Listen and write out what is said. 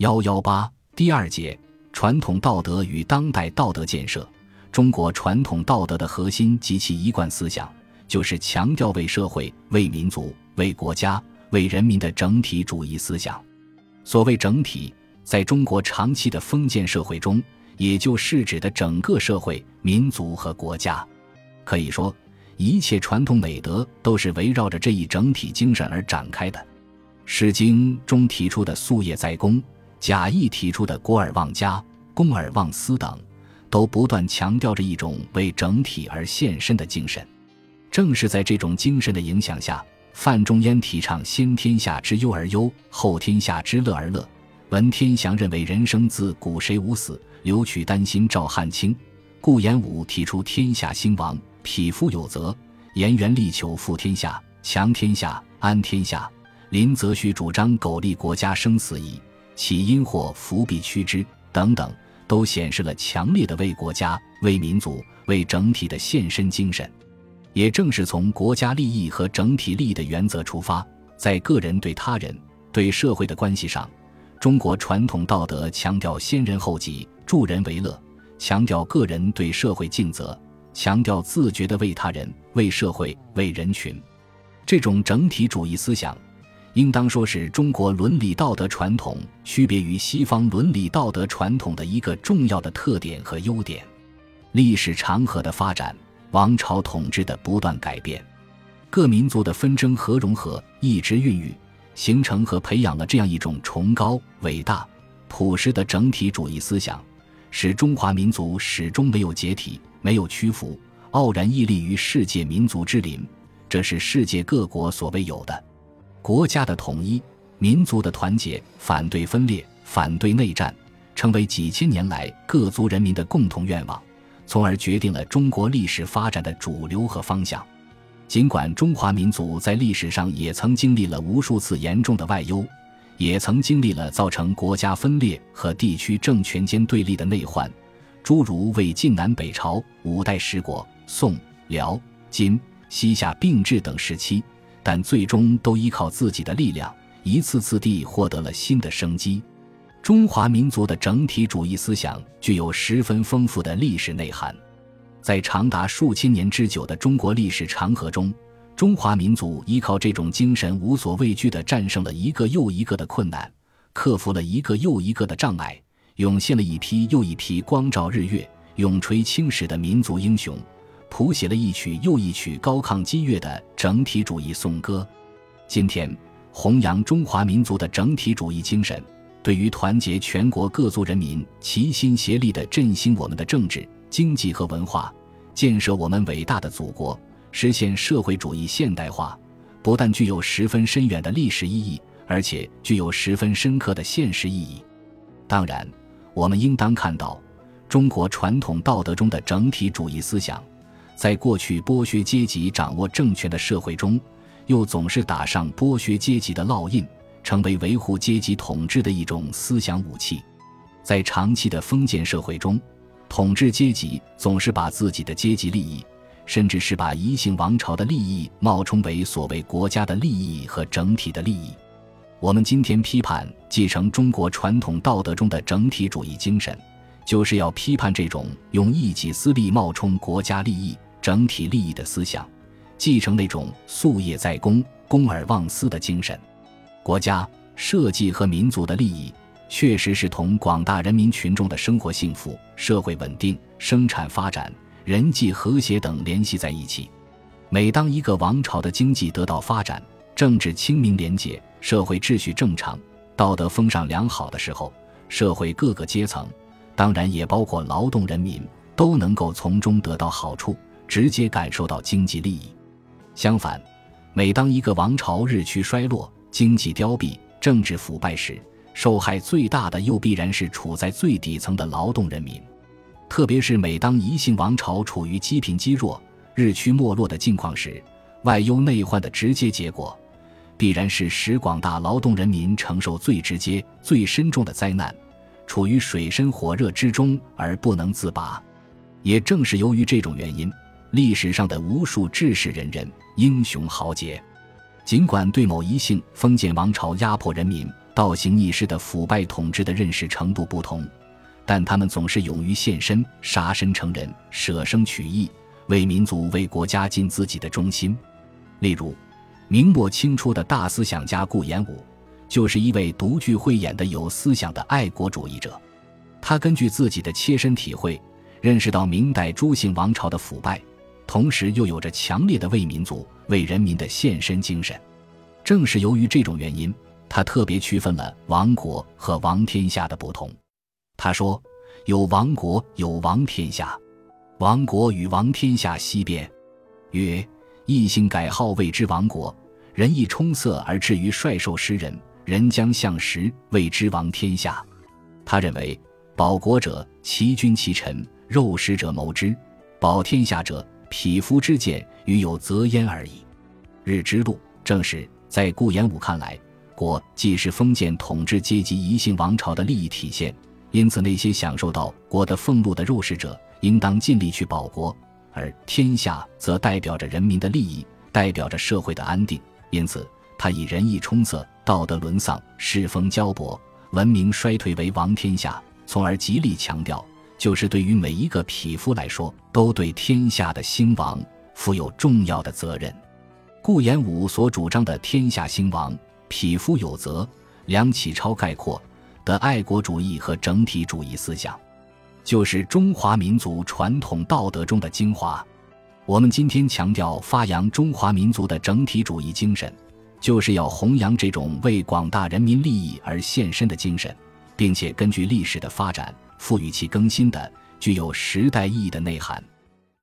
幺幺八第二节传统道德与当代道德建设。中国传统道德的核心及其一贯思想，就是强调为社会、为民族、为国家、为人民的整体主义思想。所谓整体，在中国长期的封建社会中，也就是指的整个社会、民族和国家。可以说，一切传统美德都是围绕着这一整体精神而展开的。《诗经》中提出的“夙夜在公”。贾谊提出的“国而忘家，公而忘私”等，都不断强调着一种为整体而献身的精神。正是在这种精神的影响下，范仲淹提倡“先天下之忧而忧，后天下之乐而乐”；文天祥认为“人生自古谁无死，留取丹心照汗青”；顾炎武提出“天下兴亡，匹夫有责”；颜元力求富天下、强天下、安天下；林则徐主张“苟利国家，生死以”。起因或伏必趋之等等，都显示了强烈的为国家、为民族、为整体的献身精神。也正是从国家利益和整体利益的原则出发，在个人对他人、对社会的关系上，中国传统道德强调先人后己、助人为乐，强调个人对社会尽责，强调自觉的为他人、为社会、为人群。这种整体主义思想。应当说是中国伦理道德传统区别于西方伦理道德传统的一个重要的特点和优点。历史长河的发展，王朝统治的不断改变，各民族的纷争和融合，一直孕育、形成和培养了这样一种崇高、伟大、朴实的整体主义思想，使中华民族始终没有解体、没有屈服，傲然屹立于世界民族之林。这是世界各国所未有的。国家的统一，民族的团结，反对分裂，反对内战，成为几千年来各族人民的共同愿望，从而决定了中国历史发展的主流和方向。尽管中华民族在历史上也曾经历了无数次严重的外忧，也曾经历了造成国家分裂和地区政权间对立的内患，诸如魏晋南北朝、五代十国、宋、辽、金、西夏并治等时期。但最终都依靠自己的力量，一次次地获得了新的生机。中华民族的整体主义思想具有十分丰富的历史内涵，在长达数千年之久的中国历史长河中，中华民族依靠这种精神，无所畏惧地战胜了一个又一个的困难，克服了一个又一个的障碍，涌现了一批又一批光照日月、永垂青史的民族英雄。谱写了一曲又一曲高亢激越的整体主义颂歌。今天，弘扬中华民族的整体主义精神，对于团结全国各族人民齐心协力地振兴我们的政治、经济和文化，建设我们伟大的祖国，实现社会主义现代化，不但具有十分深远的历史意义，而且具有十分深刻的现实意义。当然，我们应当看到，中国传统道德中的整体主义思想。在过去剥削阶级掌握政权的社会中，又总是打上剥削阶级的烙印，成为维护阶级统治的一种思想武器。在长期的封建社会中，统治阶级总是把自己的阶级利益，甚至是把一姓王朝的利益冒充为所谓国家的利益和整体的利益。我们今天批判继承中国传统道德中的整体主义精神，就是要批判这种用一己私利冒充国家利益。整体利益的思想，继承那种夙夜在公、公而忘私的精神。国家、社稷和民族的利益，确实是同广大人民群众的生活幸福、社会稳定、生产发展、人际和谐等联系在一起。每当一个王朝的经济得到发展，政治清明廉洁，社会秩序正常，道德风尚良好的时候，社会各个阶层，当然也包括劳动人民，都能够从中得到好处。直接感受到经济利益。相反，每当一个王朝日趋衰落、经济凋敝、政治腐败时，受害最大的又必然是处在最底层的劳动人民。特别是每当一姓王朝处于积贫积弱、日趋没落的境况时，外忧内患的直接结果，必然是使广大劳动人民承受最直接、最深重的灾难，处于水深火热之中而不能自拔。也正是由于这种原因。历史上的无数志士仁人、英雄豪杰，尽管对某一姓封建王朝压迫人民、倒行逆施的腐败统治的认识程度不同，但他们总是勇于献身、杀身成仁、舍生取义，为民族、为国家尽自己的忠心。例如，明末清初的大思想家顾炎武，就是一位独具慧眼的有思想的爱国主义者。他根据自己的切身体会，认识到明代朱姓王朝的腐败，同时又有着强烈的为民族、为人民的献身精神。正是由于这种原因，他特别区分了亡国和亡天下的不同。他说：“有亡国，有亡天下。亡国与亡天下西边，曰：异姓改号谓之亡国，人亦充塞而至于率兽食人，人将相食，谓之亡天下。”他认为。保国者，其君其臣；肉食者谋之；保天下者，匹夫之见与有则焉而已。日之路正是在顾炎武看来，国既是封建统治阶级一姓王朝的利益体现，因此那些享受到国的俸禄的肉食者，应当尽力去保国；而天下则代表着人民的利益，代表着社会的安定。因此，他以仁义充塞、道德沦丧、世风交薄、文明衰退为王天下。从而极力强调，就是对于每一个匹夫来说，都对天下的兴亡负有重要的责任。顾炎武所主张的“天下兴亡，匹夫有责”，梁启超概括的爱国主义和整体主义思想，就是中华民族传统道德中的精华。我们今天强调发扬中华民族的整体主义精神，就是要弘扬这种为广大人民利益而献身的精神。并且根据历史的发展，赋予其更新的、具有时代意义的内涵。